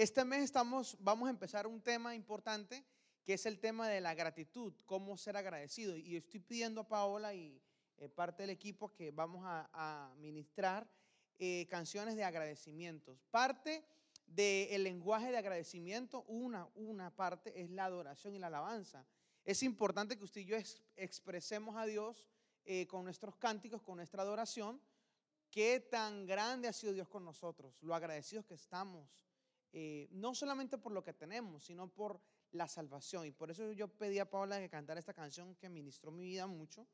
Este mes estamos, vamos a empezar un tema importante que es el tema de la gratitud, cómo ser agradecido. Y estoy pidiendo a Paola y eh, parte del equipo que vamos a, ministrar eh, canciones de agradecimientos. Parte del lenguaje de agradecimiento, una, una parte es la adoración y la alabanza. Es importante que usted y yo expresemos a Dios eh, con nuestros cánticos, con nuestra adoración, qué tan grande ha sido Dios con nosotros, lo agradecidos que estamos, eh, no solamente por lo que tenemos, sino por la salvación. Y por eso yo pedí a Paula que cantara esta canción que ministró mi vida mucho.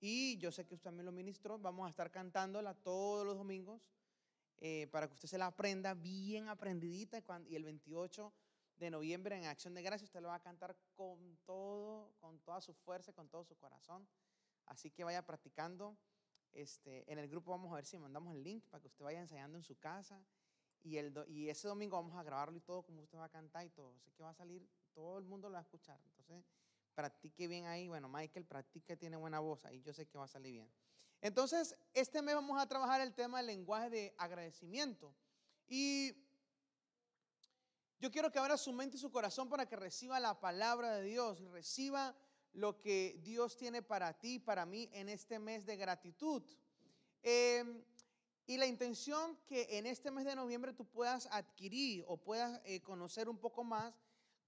Y yo sé que usted también lo ministró. Vamos a estar cantándola todos los domingos eh, para que usted se la aprenda bien aprendidita. Y el 28 de noviembre en Acción de Gracia usted lo va a cantar con todo, con toda su fuerza, con todo su corazón. Así que vaya practicando. Este, en el grupo vamos a ver si mandamos el link para que usted vaya ensayando en su casa. Y, el, y ese domingo vamos a grabarlo y todo, como usted va a cantar y todo. Así que va a salir, todo el mundo lo va a escuchar. Entonces, practique bien ahí. Bueno, Michael practique, tiene buena voz ahí. Yo sé que va a salir bien. Entonces, este mes vamos a trabajar el tema del lenguaje de agradecimiento. Y yo quiero que abra su mente y su corazón para que reciba la palabra de Dios y reciba lo que Dios tiene para ti, para mí en este mes de gratitud. Em, y la intención que en este mes de noviembre tú puedas adquirir o puedas eh, conocer un poco más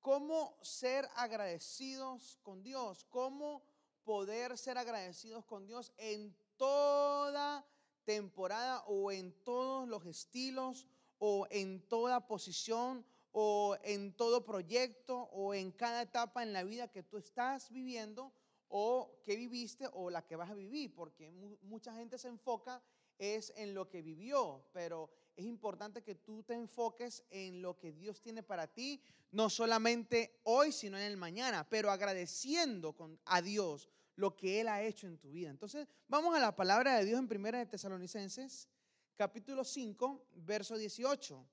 cómo ser agradecidos con Dios, cómo poder ser agradecidos con Dios en toda temporada o en todos los estilos o en toda posición o en todo proyecto o en cada etapa en la vida que tú estás viviendo o que viviste o la que vas a vivir, porque mucha gente se enfoca es en lo que vivió, pero es importante que tú te enfoques en lo que Dios tiene para ti, no solamente hoy, sino en el mañana, pero agradeciendo a Dios lo que Él ha hecho en tu vida. Entonces, vamos a la palabra de Dios en Primera de Tesalonicenses, capítulo 5, verso 18.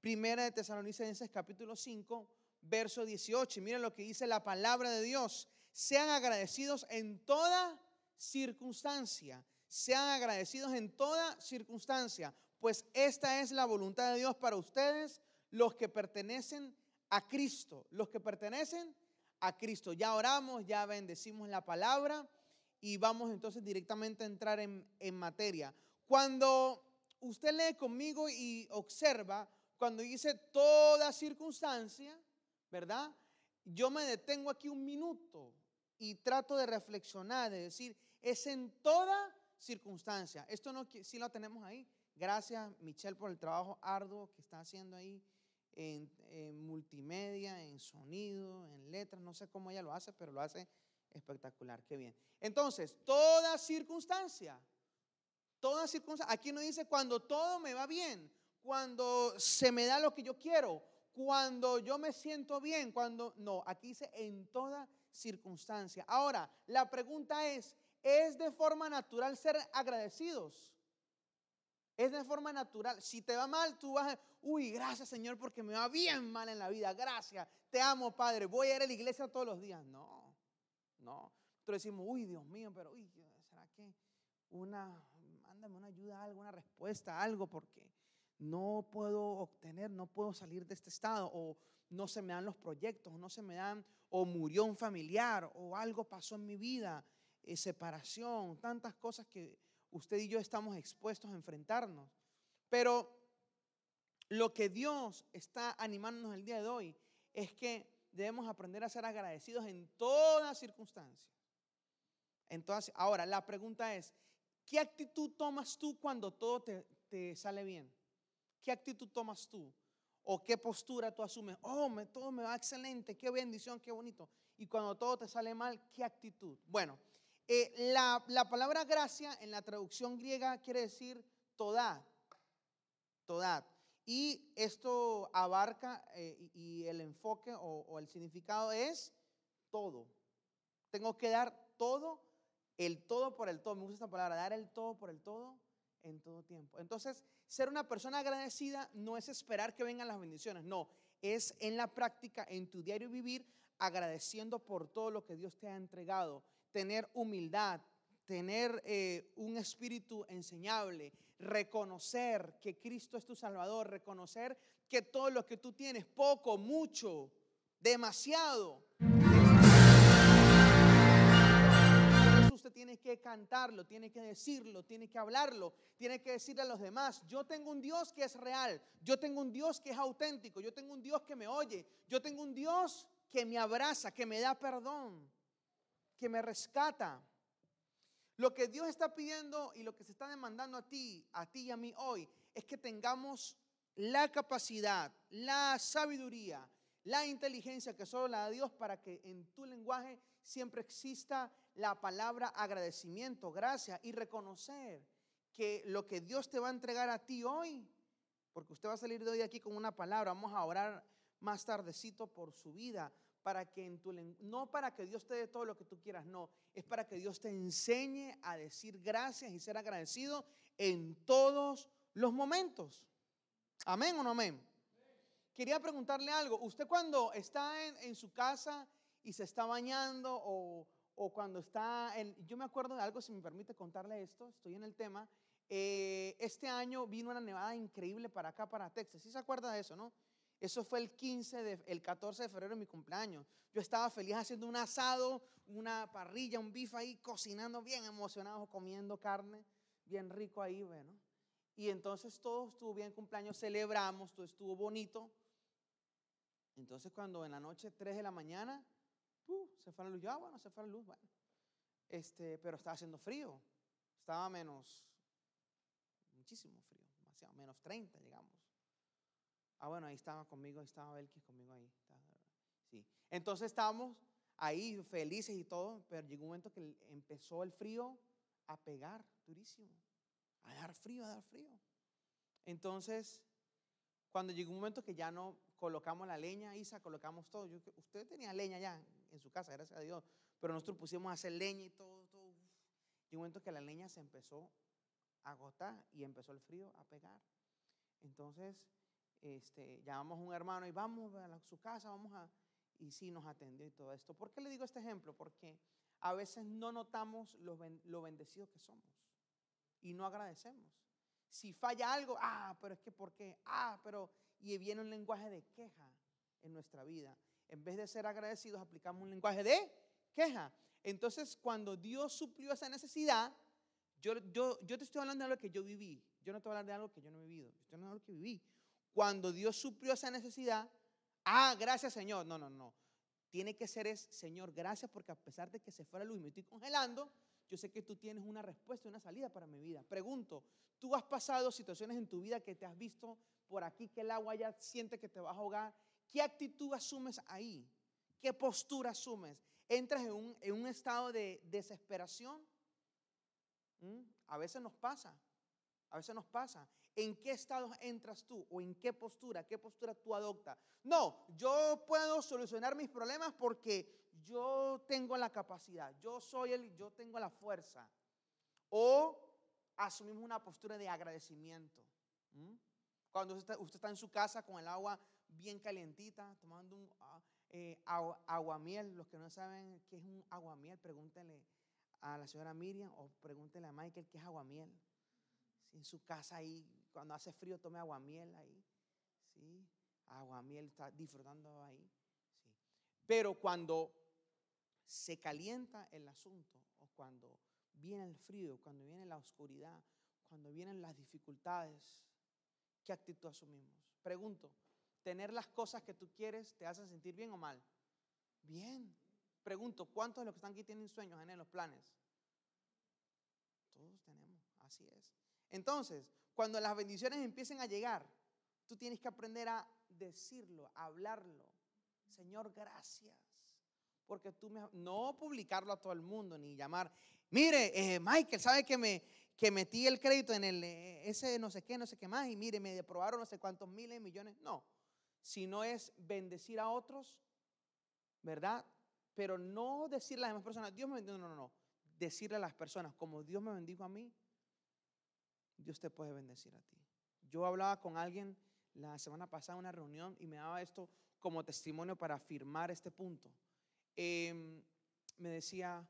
Primera de Tesalonicenses capítulo 5, verso 18. Y miren lo que dice la palabra de Dios. Sean agradecidos en toda circunstancia. Sean agradecidos en toda circunstancia, pues esta es la voluntad de Dios para ustedes, los que pertenecen a Cristo, los que pertenecen a Cristo. Ya oramos, ya bendecimos la palabra y vamos entonces directamente a entrar en, en materia. Cuando usted lee conmigo y observa, cuando dice toda circunstancia, ¿verdad? Yo me detengo aquí un minuto y trato de reflexionar, de decir, es en toda circunstancia. Esto no, si lo tenemos ahí. Gracias, Michelle, por el trabajo arduo que está haciendo ahí en, multimedia, en sonido, en letras. No sé cómo ella lo hace, pero lo hace espectacular. Qué bien. Entonces, toda circunstancia, toda circunstancia. Aquí no dice cuando todo me va bien cuando se me da lo que yo quiero, cuando yo me siento bien, cuando no, aquí dice en toda circunstancia. Ahora, la pregunta es, ¿es de forma natural ser agradecidos? Es de forma natural. Si te va mal, tú vas a, uy, gracias Señor porque me va bien mal en la vida. Gracias, te amo Padre. Voy a ir a la iglesia todos los días. No, no. Nosotros decimos, uy, Dios mío, pero, uy, ¿será que una, mándame una ayuda, alguna respuesta, algo? Porque no puedo obtener, no puedo salir de este estado, o no se me dan los proyectos, no se me dan, o murió un familiar, o algo pasó en mi vida, eh, separación, tantas cosas que usted y yo estamos expuestos a enfrentarnos. Pero lo que Dios está animándonos el día de hoy es que debemos aprender a ser agradecidos en todas circunstancias. ahora, la pregunta es, ¿qué actitud tomas tú cuando todo te sale bien? ¿Qué actitud tomas tú? ¿O qué postura tú asumes? Oh, me, todo me va excelente, qué bendición, qué bonito. Y cuando todo te sale mal, ¿qué actitud? Bueno, eh, la, palabra gracia en la traducción griega quiere decir toda, toda. Y esto abarca eh, y el enfoque o, o el significado es todo. Tengo que dar todo, el todo por el todo. Me gusta esta palabra, dar el todo por el todo en todo tiempo. Entonces, ser una persona agradecida no es esperar que vengan las bendiciones, no, es en la práctica, en tu diario vivir, agradeciendo por todo lo que Dios te ha entregado, tener humildad, tener eh, un espíritu enseñable, reconocer que Cristo es tu Salvador, reconocer que todo lo que tú tienes, poco, mucho, demasiado, usted tiene que cantarlo, tiene que decirlo, tiene que hablarlo, tiene que decirle a los demás, yo tengo un Dios que es real, yo tengo un Dios que es auténtico, yo tengo un Dios que me oye, yo tengo un Dios que me abraza, que me da perdón, que me rescata. Lo que Dios está pidiendo y lo que se está demandando a ti, a ti y a mí hoy, es que tengamos la capacidad, la sabiduría, la inteligencia que solo la da Dios para que en tu lenguaje siempre exista la palabra agradecimiento, gracias y reconocer que lo que Dios te va a entregar a ti hoy, porque usted va a salir de hoy aquí con una palabra, vamos a orar más tardecito por su vida, para que en tu no para que Dios te dé todo lo que tú quieras, no, es para que Dios te enseñe a decir gracias y ser agradecido en todos los momentos. Amén o no amén. Quería preguntarle algo. Usted cuando está en, en su casa y se está bañando o, o cuando está en, yo me acuerdo de algo, si me permite contarle esto, estoy en el tema, eh, este año vino una nevada increíble para acá, para Texas, ¿sí se acuerda de eso, no? Eso fue el 15 de, el 14 de febrero de mi cumpleaños. Yo estaba feliz haciendo un asado, una parrilla, un bife ahí, cocinando bien emocionado, comiendo carne, bien rico ahí, bueno. Y entonces todo estuvo bien, cumpleaños, celebramos, todo estuvo bonito. Entonces cuando en la noche, 3 de la mañana, se fue la luz. Yo, ah, bueno, se fue la luz, bueno. Este, pero estaba haciendo frío. Estaba menos, muchísimo frío, demasiado, menos 30, llegamos. Ah, bueno, ahí estaba conmigo, ahí estaba Belkis conmigo ahí. sí. Entonces estábamos ahí felices y todo, pero llegó un momento que empezó el frío a pegar durísimo, a dar frío, a dar frío. Entonces, cuando llegó un momento que ya no colocamos la leña, Isa, colocamos todo. Yo, usted tenía leña ya en su casa, gracias a Dios, pero nosotros pusimos a hacer leña y todo, todo. Y un momento que la leña se empezó a agotar y empezó el frío a pegar. Entonces, este, llamamos a un hermano y vamos a su casa, vamos a... Y sí nos atendió y todo esto. ¿Por qué le digo este ejemplo? Porque a veces no notamos lo, lo bendecidos que somos y no agradecemos. Si falla algo, ah, pero es que ¿por qué? Ah, pero y viene un lenguaje de queja en nuestra vida. En vez de ser agradecidos, aplicamos un lenguaje de queja. Entonces, cuando Dios suplió esa necesidad, yo, yo, yo te estoy hablando de algo que yo viví. Yo no te voy a hablar de algo que yo no he vivido. Estoy hablando de algo que viví. Cuando Dios suplió esa necesidad, ah, gracias Señor. No, no, no. Tiene que ser es, Señor, gracias porque a pesar de que se fuera luz y me estoy congelando, yo sé que tú tienes una respuesta, una salida para mi vida. Pregunto, ¿tú has pasado situaciones en tu vida que te has visto por aquí que el agua ya siente que te va a ahogar, ¿qué actitud asumes ahí? ¿Qué postura asumes? ¿Entras en un, estado de desesperación? ¿Mm? A veces nos pasa, a veces nos pasa. ¿En qué estado entras tú? ¿O en qué postura? ¿Qué postura tú adoptas? No, yo puedo solucionar mis problemas porque yo tengo la capacidad, yo soy el, yo tengo la fuerza. O asumimos una postura de agradecimiento. ¿Mm? Cuando usted está, en su casa con el agua bien calientita, tomando un ah, eh, aguamiel, los que no saben qué es un aguamiel, pregúntenle a la señora Miriam o pregúntenle a Michael qué es aguamiel. En su casa ahí, cuando hace frío, tome aguamiel ahí. ¿sí? Aguamiel, está disfrutando ahí. ¿sí? Pero cuando se calienta el asunto, o cuando viene el frío, cuando viene la oscuridad, cuando vienen las dificultades, ¿qué actitud asumimos? Pregunto, ¿tener las cosas que tú quieres te hace sentir bien o mal? Bien. Pregunto, ¿cuántos de los que están aquí tienen sueños, en los planes? Todos tenemos, así es. Entonces, cuando las bendiciones empiecen a llegar, tú tienes que aprender a decirlo, a hablarlo. Señor, gracias. Porque tú me... No publicarlo a todo el mundo, ni llamar, mire, eh, Michael, ¿sabe que me, que metí el crédito en el, eh, ese no sé qué, no sé qué más, y mire, me aprobaron no sé cuántos miles, millones. No, sino es bendecir a otros, ¿verdad? Pero no decirle a las demás personas, Dios me bendijo, no, no, no. Decirle a las personas, como Dios me bendijo a mí, Dios te puede bendecir a ti. Yo hablaba con alguien la semana pasada en una reunión y me daba esto como testimonio para afirmar este punto. Em, me decía,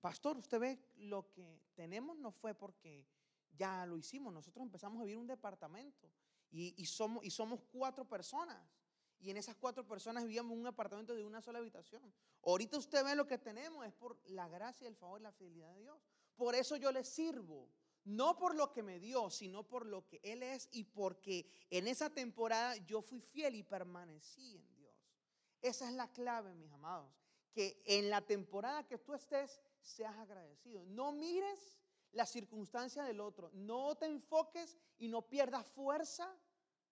pastor, usted ve lo que tenemos no fue porque ya lo hicimos, nosotros empezamos a vivir un departamento Y, somos, cuatro personas. Y en esas cuatro personas vivíamos un apartamento de una sola habitación. Ahorita usted ve lo que tenemos, es por la gracia, el favor y la fidelidad de Dios. Por eso yo le sirvo. No por lo que me dio, sino por lo que Él es y porque en esa temporada yo fui fiel y permanecí en Dios. Esa es la clave, mis amados. Que en la temporada que tú estés, seas agradecido. No mires la circunstancia del otro. No te enfoques y no pierdas fuerza,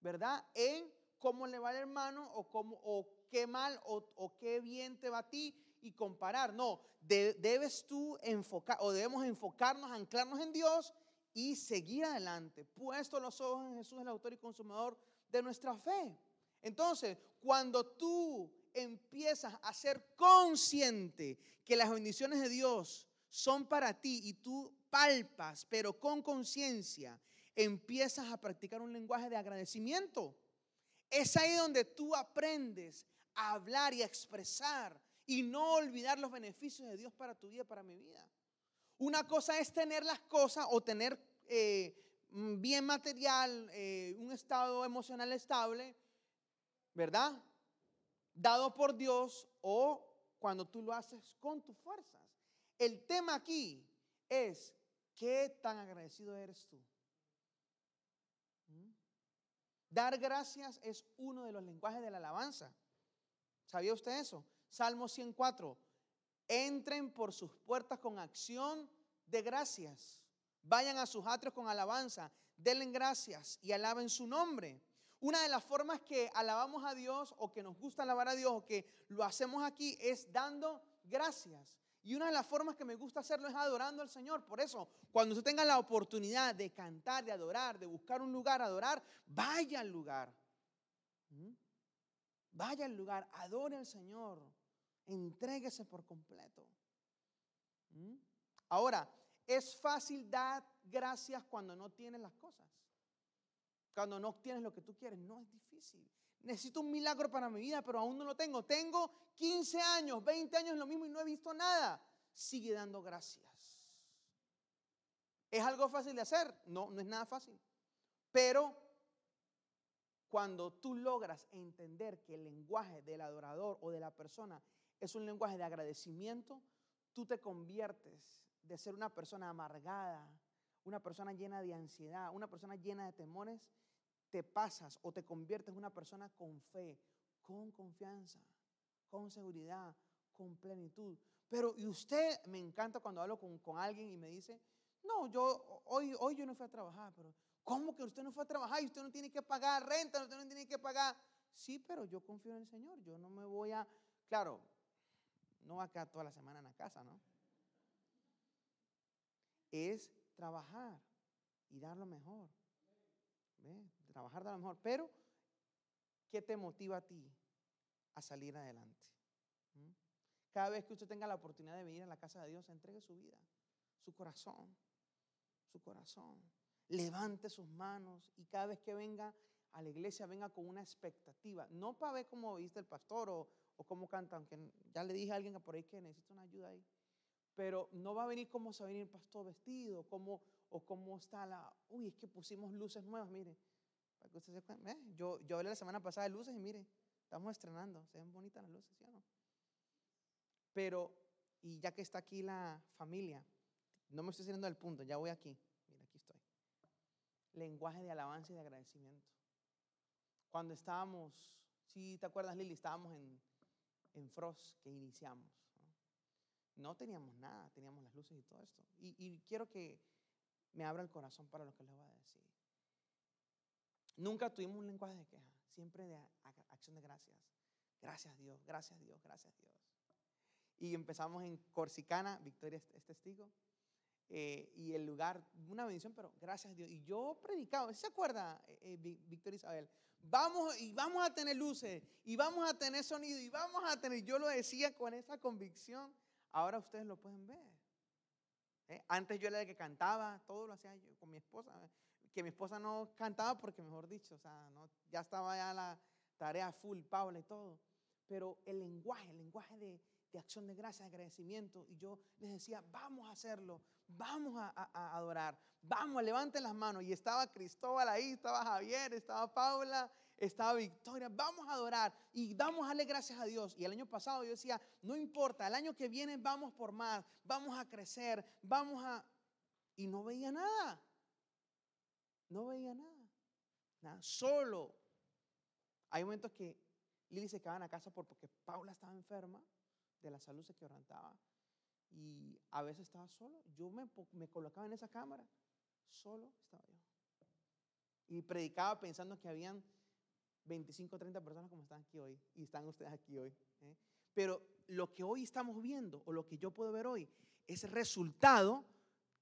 ¿verdad? En cómo le va al hermano o, cómo, o qué mal o, qué bien te va a ti y comparar. No, debes tú enfocar o debemos enfocarnos, anclarnos en Dios y seguir adelante, puesto los ojos en Jesús, el autor y consumador de nuestra fe. Entonces, cuando tú empiezas a ser consciente que las bendiciones de Dios son para ti y tú palpas, pero con conciencia, empiezas a practicar un lenguaje de agradecimiento. Es ahí donde tú aprendes a hablar y a expresar y no olvidar los beneficios de Dios para tu vida, para mi vida. Una cosa es tener las cosas o tener eh, bien material, eh, un estado emocional estable, ¿verdad? Dado por Dios o cuando tú lo haces con tus fuerzas. El tema aquí es ¿Qué tan agradecido eres tú? ¿Mm? Dar gracias es uno de los lenguajes de la alabanza. ¿Sabía usted eso? Salmo 104. Entren por sus puertas con acción de gracias. Vayan a sus atrios con alabanza. Denle gracias y alaben su nombre. Una de las formas que alabamos a Dios o que nos gusta alabar a Dios o que lo hacemos aquí es dando gracias. Y una de las formas que me gusta hacerlo es adorando al Señor. Por eso, cuando usted tenga la oportunidad de cantar, de adorar, de buscar un lugar a adorar, vaya al lugar. ¿Mm? Vaya al lugar, adore al Señor. Entréguese por completo. ¿Mm? Ahora, es fácil dar gracias cuando no tienes las cosas. Cuando no tienes lo que tú quieres, no es difícil. Necesito un milagro para mi vida, pero aún no lo tengo. Tengo 15 años, 20 años lo mismo y no he visto nada. Sigue dando gracias. ¿Es algo fácil de hacer? No, no es nada fácil. Pero cuando tú logras entender que el lenguaje del adorador o de la persona es un lenguaje de agradecimiento, tú te conviertes de ser una persona amargada, una persona llena de ansiedad, una persona llena de temores, te pasas o te conviertes en una persona con fe, con confianza, con seguridad, con plenitud. Pero, y usted, me encanta cuando hablo con, alguien y me dice, no, yo, hoy, hoy yo no fui a trabajar, pero ¿cómo que usted no fue a trabajar y usted no tiene que pagar renta, usted no tiene que pagar? Sí, pero yo confío en el Señor, yo no me voy a, claro, no va a toda la semana en la casa, ¿no? Es trabajar y dar lo mejor trabajar de lo mejor, pero ¿qué te motiva a ti a salir adelante? ¿Mm? Cada vez que usted tenga la oportunidad de venir a la casa de Dios, entregue su vida, su corazón, su corazón. Levante sus manos y cada vez que venga a la iglesia, venga con una expectativa. No para ver cómo viste el pastor o, o cómo canta, aunque ya le dije a alguien por ahí que necesita una ayuda ahí. Pero no va a venir como se va a venir el pastor vestido, como, o cómo está la, uy, es que pusimos luces nuevas, mire. Para que usted se yo, yo hablé la semana pasada de luces y mire, estamos estrenando, se ven bonitas las luces, ¿sí o no? Pero, y ya que está aquí la familia, no me estoy saliendo del punto, ya voy aquí, mira, aquí estoy. Lenguaje de alabanza y de agradecimiento. Cuando estábamos, si te acuerdas Lili, estábamos en, en Frost que iniciamos. ¿no? teníamos nada, teníamos las luces y todo esto. Y, quiero que me abra el corazón para lo que les voy a decir. Nunca tuvimos un lenguaje de queja, siempre de acción de gracias. Gracias Dios, gracias Dios, gracias Dios. Y empezamos en Corsicana, Victoria es testigo, eh, y el lugar, una bendición, pero gracias Dios. Y yo predicaba, ¿se acuerda, eh, eh, Victoria Isabel? Vamos y vamos a tener luces, y vamos a tener sonido, y vamos a tener, yo lo decía con esa convicción, ahora ustedes lo pueden ver. Antes yo era el que cantaba, todo lo hacía yo con mi esposa que mi esposa no cantaba porque, mejor dicho, o sea, no, ya estaba ya la tarea full, Paula y todo. Pero el lenguaje, el lenguaje de, de acción de gracia, de agradecimiento. Y yo les decía, vamos a hacerlo, vamos a, adorar, vamos, levanten las manos. Y estaba Cristóbal ahí, estaba Javier, estaba Paula, estaba Victoria, vamos a adorar y vamos a darle gracias a Dios. Y el año pasado yo decía, no importa, el año que viene vamos por más, vamos a crecer, vamos a... Y no veía nada, no veía nada, nada, solo. Hay momentos que Lili se quedaba en la casa porque Paula estaba enferma de la salud, se quebrantaba. Y a veces estaba solo. Yo me, me colocaba en esa cámara, solo estaba yo. Y predicaba pensando que habían 25 o 30 personas como están aquí hoy y están ustedes aquí hoy. ¿eh? Pero lo que hoy estamos viendo o lo que yo puedo ver hoy es resultado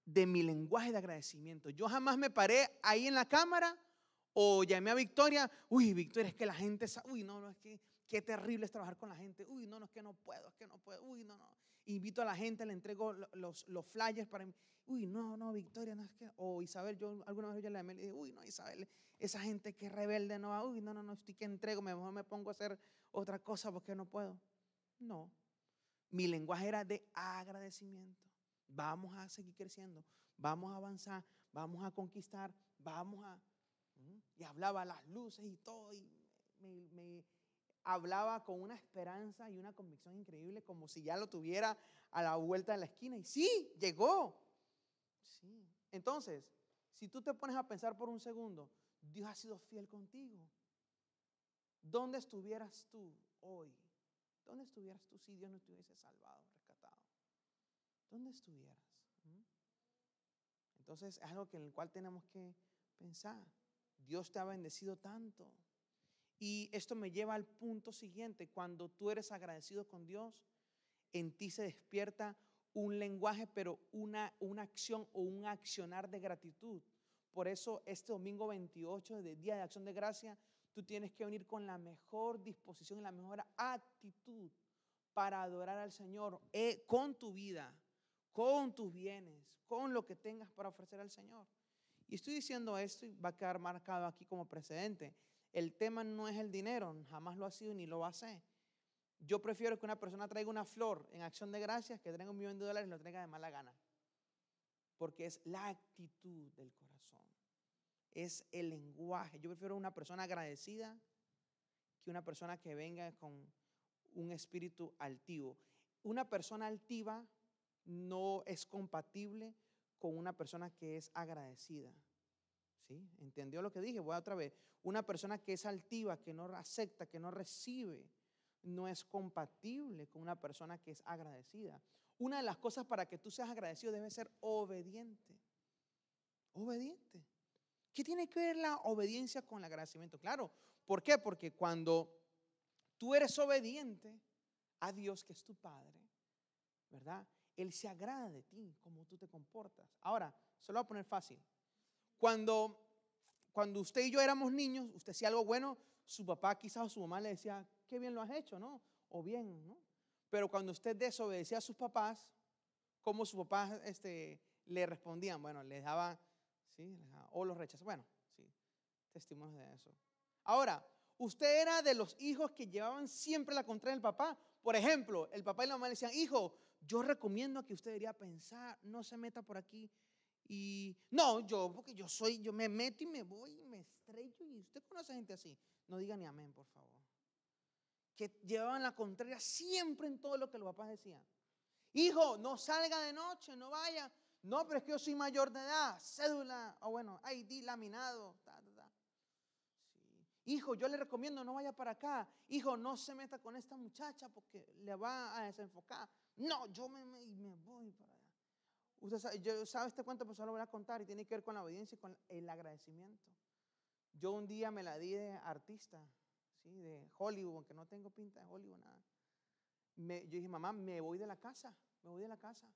de mi lenguaje de agradecimiento. Yo jamás me paré ahí en la cámara o llamé a Victoria, uy, Victoria, es que la gente, uy, no, no, es que qué terrible es trabajar con la gente, uy, no, no, es que no puedo, es que no puedo, uy, no, no. Invito a la gente, le entrego los, los flyers para, uy, no, no, Victoria, no es que, o Isabel, yo alguna vez yo le le dije, uy, no, Isabel, esa gente que rebelde, no, uy, no, no, no, estoy que entrego, mejor me pongo a hacer otra cosa porque no puedo. No, mi lenguaje era de agradecimiento. Vamos a seguir creciendo, vamos a avanzar, vamos a conquistar, vamos a... Y hablaba las luces y todo, y me, hablaba con una esperanza y una convicción increíble, como si ya lo tuviera a la vuelta de la esquina. Y sí, llegó. Sí. Entonces, si tú te pones a pensar por un segundo, Dios ha sido fiel contigo. ¿Dónde estuvieras tú hoy? ¿Dónde estuvieras tú si Dios no te hubiese salvado, rescatado? ¿Dónde estuvieras? ¿Mm? Entonces es algo en el cual tenemos que pensar. Dios te ha bendecido tanto. Y esto me lleva al punto siguiente. Cuando tú eres agradecido con Dios, en ti se despierta un lenguaje, pero una, una acción o un accionar de gratitud. Por eso este domingo 28 de Día de Acción de Gracia, tú tienes que venir con la mejor disposición y la mejor actitud para adorar al Señor eh, con tu vida, con tus bienes, con lo que tengas para ofrecer al Señor. Y estoy diciendo esto y va a quedar marcado aquí como precedente. El tema no es el dinero, jamás lo ha sido ni lo va a ser. Yo prefiero que una persona traiga una flor en acción de gracias que traiga un millón de dólares y lo traiga de mala gana. Porque es la actitud del corazón. Es el lenguaje. Yo prefiero una persona agradecida que una persona que venga con un espíritu altivo. Una persona altiva no es compatible con una persona que es agradecida. ¿Entendió lo que dije? Voy a otra vez. Una persona que es altiva, que no acepta, que no recibe, no es compatible con una persona que es agradecida. Una de las cosas para que tú seas agradecido debe ser obediente. Obediente. ¿Qué tiene que ver la obediencia con el agradecimiento? Claro, ¿por qué? Porque cuando tú eres obediente a Dios, que es tu Padre, ¿verdad? Él se agrada de ti, como tú te comportas. Ahora, se lo voy a poner fácil. Cuando, cuando usted y yo éramos niños, usted hacía algo bueno, su papá quizás o su mamá le decía, qué bien lo has hecho, ¿no? O bien, ¿no? Pero cuando usted desobedecía a sus papás, ¿cómo sus papás este, le respondían? Bueno, les daba, ¿sí? o los rechazaba. Bueno, sí, testimonios de eso. Ahora, usted era de los hijos que llevaban siempre la contraria del papá. Por ejemplo, el papá y la mamá le decían, hijo, yo recomiendo que usted debería pensar, no se meta por aquí. Y no, yo, porque yo soy, yo me meto y me voy y me estrello. Y usted conoce gente así. No diga ni amén, por favor. Que llevaban la contraria siempre en todo lo que los papás decían. Hijo, no salga de noche, no vaya. No, pero es que yo soy mayor de edad, cédula, o bueno, ID laminado. Hijo, yo le recomiendo no vaya para acá. Hijo, no se meta con esta muchacha porque le va a desenfocar. No, yo me, me, voy para. Usted sabe, yo, sabe este cuento, pues lo voy a contar y tiene que ver con la obediencia y con el agradecimiento. Yo un día me la di de artista, ¿sí? de Hollywood, aunque no tengo pinta de Hollywood, nada. Me, yo dije, mamá, me voy de la casa, me voy de la casa.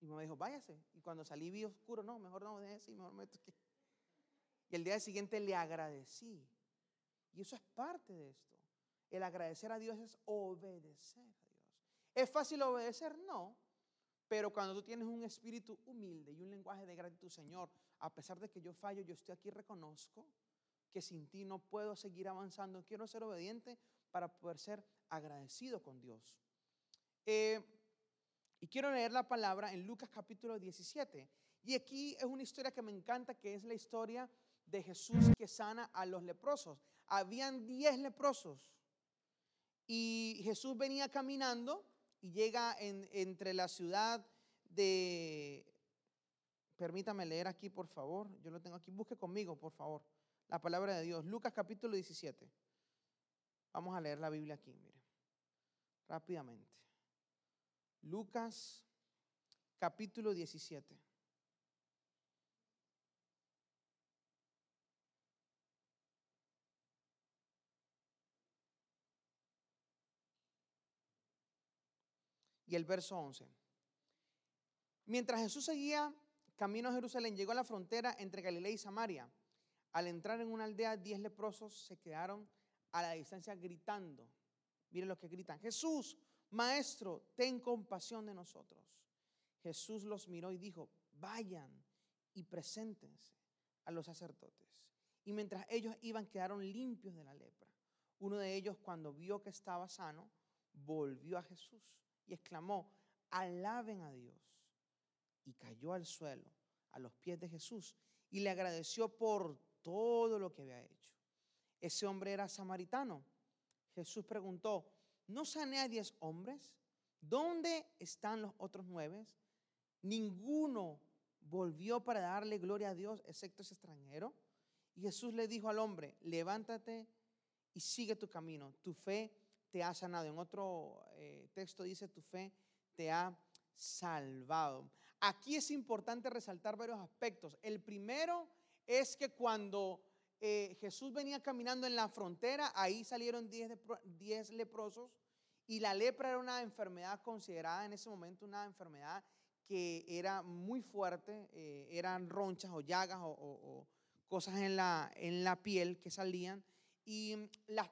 Y mamá dijo, váyase. Y cuando salí vi oscuro, no, mejor no déjese y mejor meto aquí. Y el día siguiente le agradecí. Y eso es parte de esto. El agradecer a Dios es obedecer. ¿Es fácil obedecer? No. Pero cuando tú tienes un espíritu humilde y un lenguaje de gratitud, Señor, a pesar de que yo fallo, yo estoy aquí, reconozco que sin ti no puedo seguir avanzando. Quiero ser obediente para poder ser agradecido con Dios. Eh, y quiero leer la palabra en Lucas capítulo 17. Y aquí es una historia que me encanta, que es la historia de Jesús que sana a los leprosos. Habían 10 leprosos y Jesús venía caminando y llega entre la ciudad de... Permítame leer aquí, por favor. Yo lo tengo aquí. Busque conmigo, por favor. La palabra de Dios. Lucas capítulo 17. Vamos a leer la Biblia aquí, mire. Rápidamente. Lucas capítulo 17. Y el verso 11. Mientras Jesús seguía camino a Jerusalén, llegó a la frontera entre Galilea y Samaria. Al entrar en una aldea, diez leprosos se quedaron a la distancia gritando. Miren lo que gritan. Jesús, Maestro, ten compasión de nosotros. Jesús los miró y dijo, vayan y preséntense a los sacerdotes. Y mientras ellos iban, quedaron limpios de la lepra. Uno de ellos, cuando vio que estaba sano, volvió a Jesús y exclamó, alaben a Dios. Y cayó al suelo, a los pies de Jesús, y le agradeció por todo lo que había hecho. Ese hombre era samaritano. Jesús preguntó, ¿no sané a diez hombres? ¿Dónde están los otros nueve? Ninguno volvió para darle gloria a Dios, excepto ese extranjero. Y Jesús le dijo al hombre, levántate y sigue tu camino. Tu fe te ha sanado. En otro eh, texto dice, tu fe te ha salvado. Aquí es importante resaltar varios aspectos. El primero es que cuando eh, Jesús venía caminando en la frontera, ahí salieron 10 leprosos y la lepra era una enfermedad considerada en ese momento una enfermedad que era muy fuerte, eh, eran ronchas o llagas o, cosas en la, en la piel que salían y mm,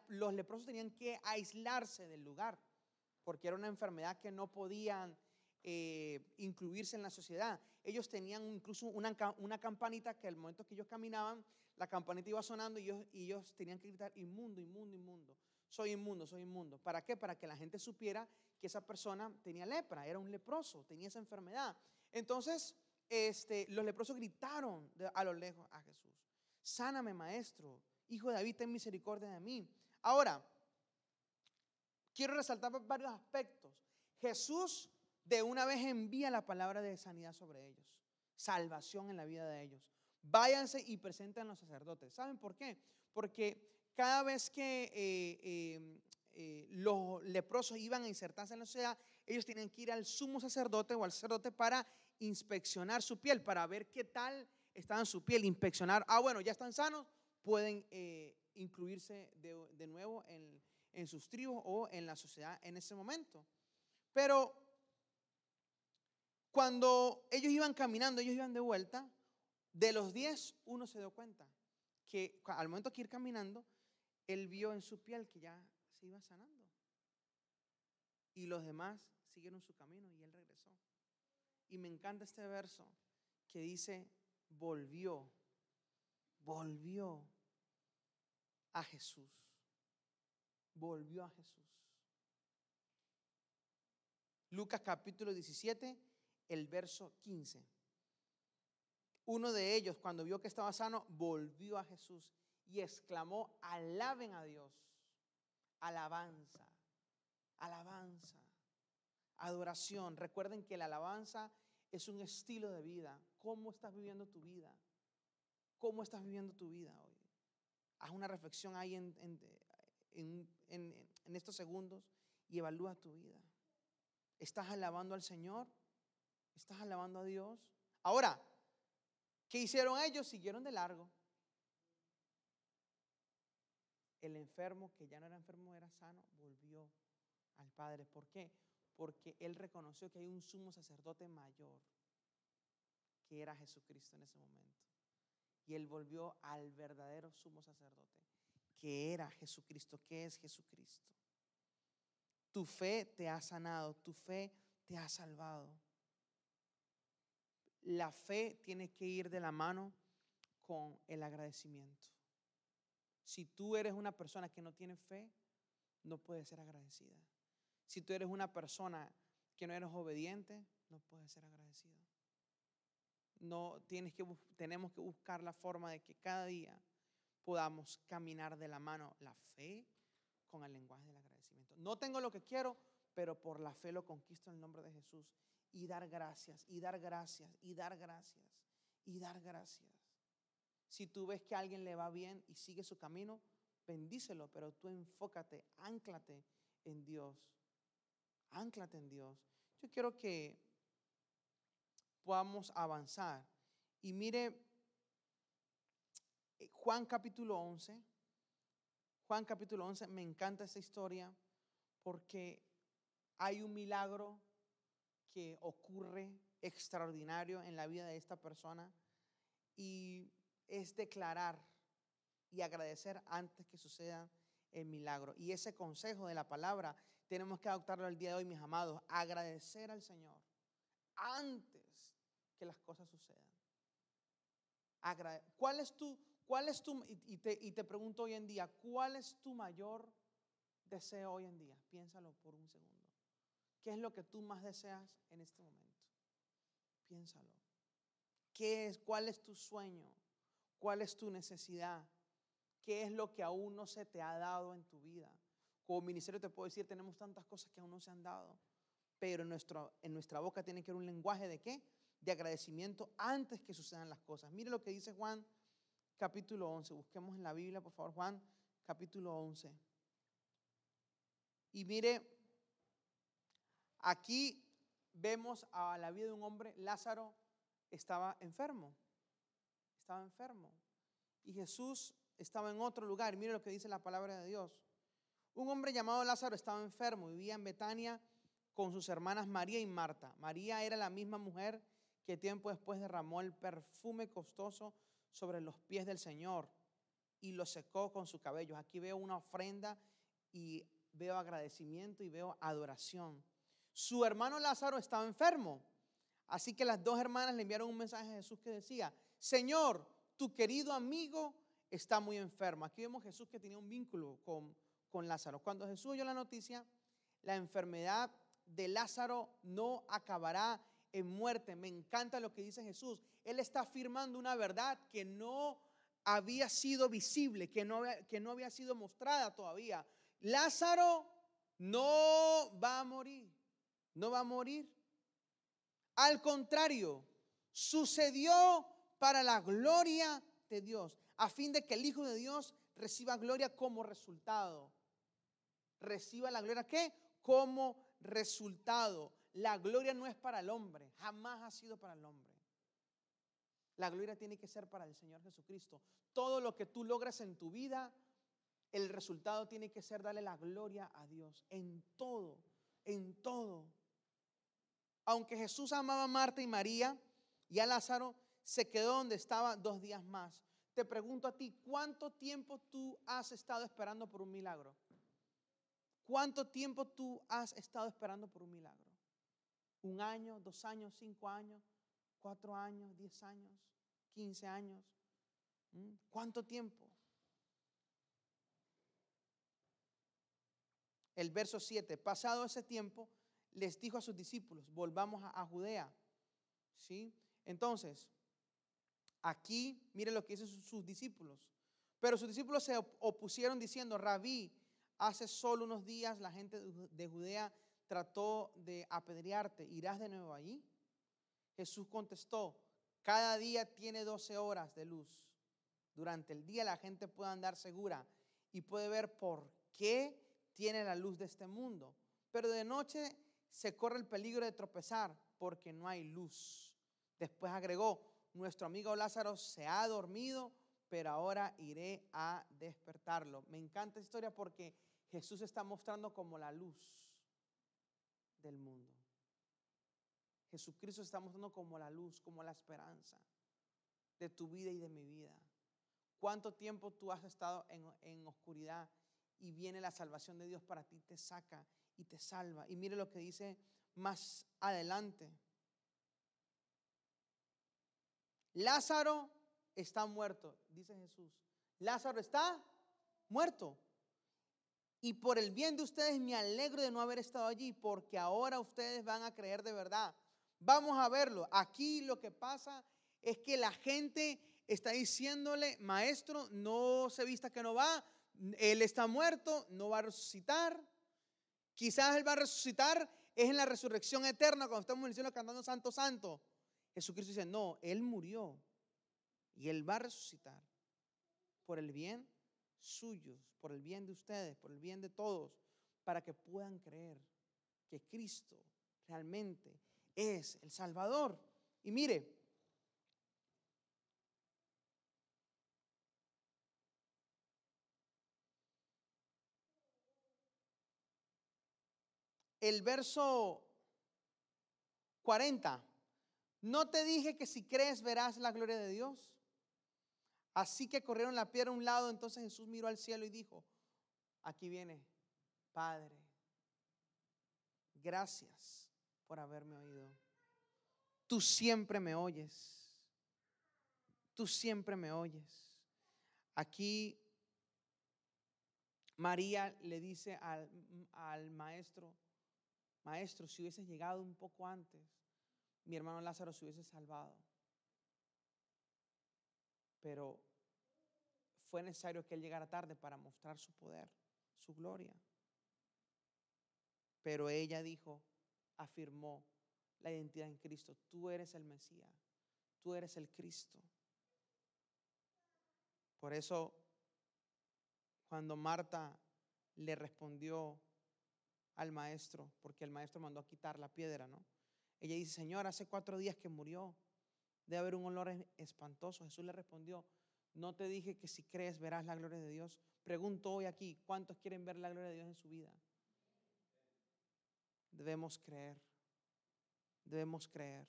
los leprosos tenían que aislarse del lugar, porque era una enfermedad que no podían eh, incluirse en la sociedad. Ellos tenían incluso una, una, campanita que al momento que ellos caminaban, la campanita iba sonando y ellos, y ellos tenían que gritar, inmundo, inmundo, inmundo. Soy inmundo, soy inmundo. ¿Para qué? Para que la gente supiera que esa persona tenía lepra, era un leproso, tenía esa enfermedad. Entonces, este, los leprosos gritaron a lo lejos a Jesús, sáname maestro, Hijo de David, ten misericordia de mí. Ahora, quiero resaltar varios aspectos. Jesús de una vez envía la palabra de sanidad sobre ellos, salvación en la vida de ellos. Váyanse y presenten a los sacerdotes. ¿Saben por qué? Porque cada vez que eh, eh, eh, los leprosos iban a insertarse en la sociedad, ellos tenían que ir al sumo sacerdote o al sacerdote para inspeccionar su piel, para ver qué tal estaba en su piel, inspeccionar, ah, bueno, ya están sanos, pueden eh, incluirse de, nuevo en, en, sus tribus o en la sociedad en ese momento. Pero cuando ellos iban caminando, ellos iban de vuelta, de los diez, uno se dio cuenta que al momento que ir caminando, él vio en su piel que ya se iba sanando. Y los demás siguieron su camino y él regresó. Y me encanta este verso que dice, volvió volvió a Jesús. Volvió a Jesús. Lucas capítulo 17, el verso 15. Uno de ellos, cuando vio que estaba sano, volvió a Jesús y exclamó, alaben a Dios. Alabanza, alabanza, adoración. Recuerden que la alabanza es un estilo de vida. ¿Cómo estás viviendo tu vida? ¿Cómo estás viviendo tu vida hoy? Haz una reflexión ahí en, en, estos segundos y evalúa tu vida. ¿Estás alabando al Señor? ¿Estás alabando a Dios? Ahora, ¿qué hicieron ellos? Siguieron de largo. El enfermo, que ya no era enfermo, era sano, volvió al Padre. ¿Por qué? Porque él reconoció que hay un sumo sacerdote mayor, que era Jesucristo en ese momento. Y él volvió al verdadero sumo sacerdote, que era Jesucristo, que es Jesucristo. Tu fe te ha sanado, tu fe te ha salvado. La fe tiene que ir de la mano con el agradecimiento. Si tú eres una persona que no tiene fe, no puedes ser agradecida. Si tú eres una persona que no eres obediente, no puedes ser agradecido. No tienes que tenemos que buscar la forma de que cada día podamos caminar de la mano la fe con el lenguaje del agradecimiento. No tengo lo que quiero, pero por la fe lo conquisto en el nombre de Jesús y dar gracias, y dar gracias, y dar gracias, y dar gracias. Si tú ves que a alguien le va bien y sigue su camino, bendícelo, pero tú enfócate, anclate en Dios. Anclate en Dios. Yo quiero que podamos avanzar. Y mire, eh, Juan capítulo 11. Juan capítulo 11, me encanta esta historia porque hay un milagro que ocurre extraordinario en la vida de esta persona y es declarar y agradecer antes que suceda el milagro. Y ese consejo de la palabra tenemos que adoptarlo el día de hoy, mis amados. Agradecer al Señor antes que las cosas sucedan. ¿Cuál es tu, cuál es tu, y te, y te pregunto hoy en día, ¿cuál es tu mayor deseo hoy en día? Piénsalo por un segundo. ¿Qué es lo que tú más deseas en este momento? Piénsalo. ¿Qué es, ¿Cuál es tu sueño? ¿Cuál es tu necesidad? ¿Qué es lo que aún no se te ha dado en tu vida? Como ministerio te puedo decir, tenemos tantas cosas que aún no se han dado, pero en, nuestro, en nuestra boca tiene que haber un lenguaje de qué? De agradecimiento antes que sucedan las cosas. Mire lo que dice Juan capítulo 11. Busquemos en la Biblia, por favor, Juan capítulo 11. Y mire Aquí vemos a la vida de un hombre, Lázaro estaba enfermo, estaba enfermo. Y Jesús estaba en otro lugar. Mire lo que dice la palabra de Dios. Un hombre llamado Lázaro estaba enfermo, vivía en Betania con sus hermanas María y Marta. María era la misma mujer que tiempo después derramó el perfume costoso sobre los pies del Señor y lo secó con su cabello. Aquí veo una ofrenda y veo agradecimiento y veo adoración. Su hermano Lázaro estaba enfermo. Así que las dos hermanas le enviaron un mensaje a Jesús que decía, Señor, tu querido amigo está muy enfermo. Aquí vemos Jesús que tenía un vínculo con, con Lázaro. Cuando Jesús oyó la noticia, la enfermedad de Lázaro no acabará en muerte. Me encanta lo que dice Jesús. Él está afirmando una verdad que no había sido visible, que no que no había sido mostrada todavía. Lázaro no va a morir no va a morir. Al contrario, sucedió para la gloria de Dios, a fin de que el Hijo de Dios reciba gloria como resultado. Reciba la gloria, ¿qué? Como resultado. La gloria no es para el hombre, jamás ha sido para el hombre. La gloria tiene que ser para el Señor Jesucristo. Todo lo que tú logras en tu vida, el resultado tiene que ser darle la gloria a Dios en todo, en todo. Aunque Jesús amaba a Marta y María y a Lázaro, se quedó donde estaba dos días más. Te pregunto a ti, ¿cuánto tiempo tú has estado esperando por un milagro? ¿Cuánto tiempo tú has estado esperando por un milagro? ¿Un año, dos años, cinco años, cuatro años, diez años, quince años? ¿Cuánto tiempo? El verso 7, pasado ese tiempo, les dijo a sus discípulos, volvamos a, Judea. ¿Sí? Entonces, aquí, mire lo que dicen sus, discípulos. Pero sus discípulos se opusieron diciendo, rabí, hace solo unos días la gente de Judea trató de apedrearte, ¿irás de nuevo allí? Jesús contestó, cada día tiene 12 horas de luz. Durante el día la gente puede andar segura y puede ver por qué tiene la luz de este mundo. Pero de noche se corre el peligro de tropezar porque no hay luz. Después agregó, nuestro amigo Lázaro se ha dormido, pero ahora iré a despertarlo. Me encanta esta historia porque Jesús está mostrando como la luz del mundo. Jesucristo está mostrando como la luz, como la esperanza de tu vida y de mi vida. ¿Cuánto tiempo tú has estado en, en oscuridad y viene la salvación de Dios para ti, te saca y te salva. Y mire lo que dice más adelante. Lázaro está muerto, dice Jesús. Lázaro está muerto. Y por el bien de ustedes me alegro de no haber estado allí, porque ahora ustedes van a creer de verdad. Vamos a verlo. Aquí lo que pasa es que la gente está diciéndole, maestro, no se vista que no va, él está muerto, no va a resucitar. Quizás él va a resucitar, es en la resurrección eterna, cuando estamos en el cielo cantando Santo, Santo. Jesucristo dice, no, él murió y él va a resucitar por el bien suyos, por el bien de ustedes, por el bien de todos, para que puedan creer que Cristo realmente es el Salvador. Y mire, el verso 40, ¿no te dije que si crees verás la gloria de Dios? Así que corrieron la piedra a un lado, entonces Jesús miró al cielo y dijo, aquí viene, Padre, gracias por haberme oído. Tú siempre me oyes. Tú siempre me oyes. Aquí María le dice al, al maestro, maestro, si hubieses llegado un poco antes, mi hermano Lázaro se hubiese salvado. Pero fue necesario que él llegara tarde para mostrar su poder, su gloria. Pero ella dijo, afirmó la identidad en Cristo. Tú eres el Mesías, tú eres el Cristo. Por eso, cuando Marta le respondió al maestro, porque el maestro mandó a quitar la piedra, ¿no? Ella dice, Señor, hace cuatro días que murió, debe haber un olor espantoso. Jesús le respondió, no te dije que si crees verás la gloria de Dios. Pregunto hoy aquí, ¿cuántos quieren ver la gloria de Dios en su vida? Debemos creer, debemos creer.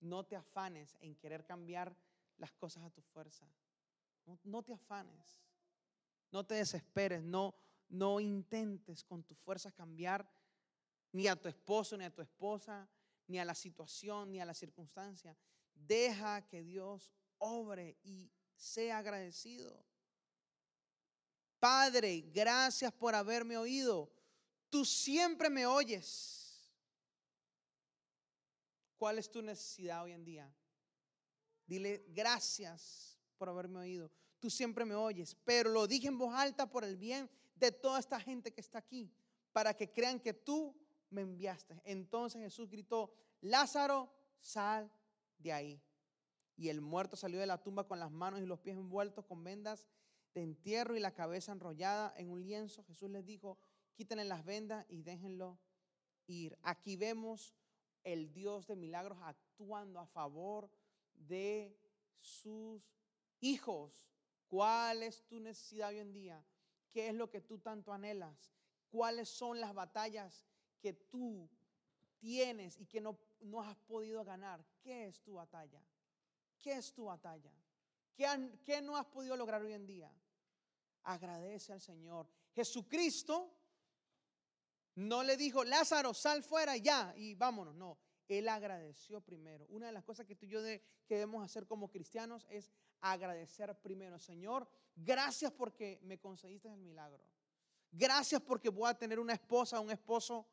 No te afanes en querer cambiar las cosas a tu fuerza. No, te afanes, no te desesperes, no, no intentes con tus fuerzas cambiar ni a tu esposo, ni a tu esposa, ni a la situación, ni a la circunstancia. Deja que Dios obre y sea agradecido. Padre, gracias por haberme oído. Tú siempre me oyes. ¿Cuál es tu necesidad hoy en día? Dile gracias por haberme oído. Tú siempre me oyes, pero lo dije en voz alta por el bien de toda esta gente que está aquí, para que crean que tú me enviaste. Entonces Jesús gritó, Lázaro, sal de ahí. Y el muerto salió de la tumba con las manos y los pies envueltos con vendas de entierro y la cabeza enrollada en un lienzo. Jesús les dijo, quítenle las vendas y déjenlo ir. Aquí vemos el Dios de milagros actuando a favor de sus hijos. ¿Cuál es tu necesidad hoy en día? ¿Qué es lo que tú tanto anhelas? ¿Cuáles son las batallas que tú tienes y que no, no has podido ganar? ¿Qué es tu batalla? ¿Qué es tu batalla? ¿Qué, no has podido lograr hoy en día? Agradece al Señor. Jesucristo no le dijo, Lázaro, sal fuera ya y vámonos. No, Él agradeció primero. Una de las cosas que tú y yo debemos hacer como cristianos es agradecer primero. Señor, gracias porque me concediste el milagro. Gracias porque voy a tener una esposa, un esposo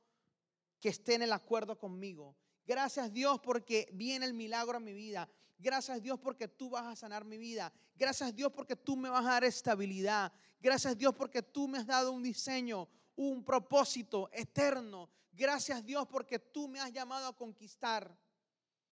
que esté en el acuerdo conmigo. Gracias Dios porque viene el milagro a mi vida. Gracias Dios porque tú vas a sanar mi vida. Gracias Dios porque tú me vas a dar estabilidad. Gracias Dios porque tú me has dado un diseño, un propósito eterno. Gracias Dios porque tú me has llamado a conquistar.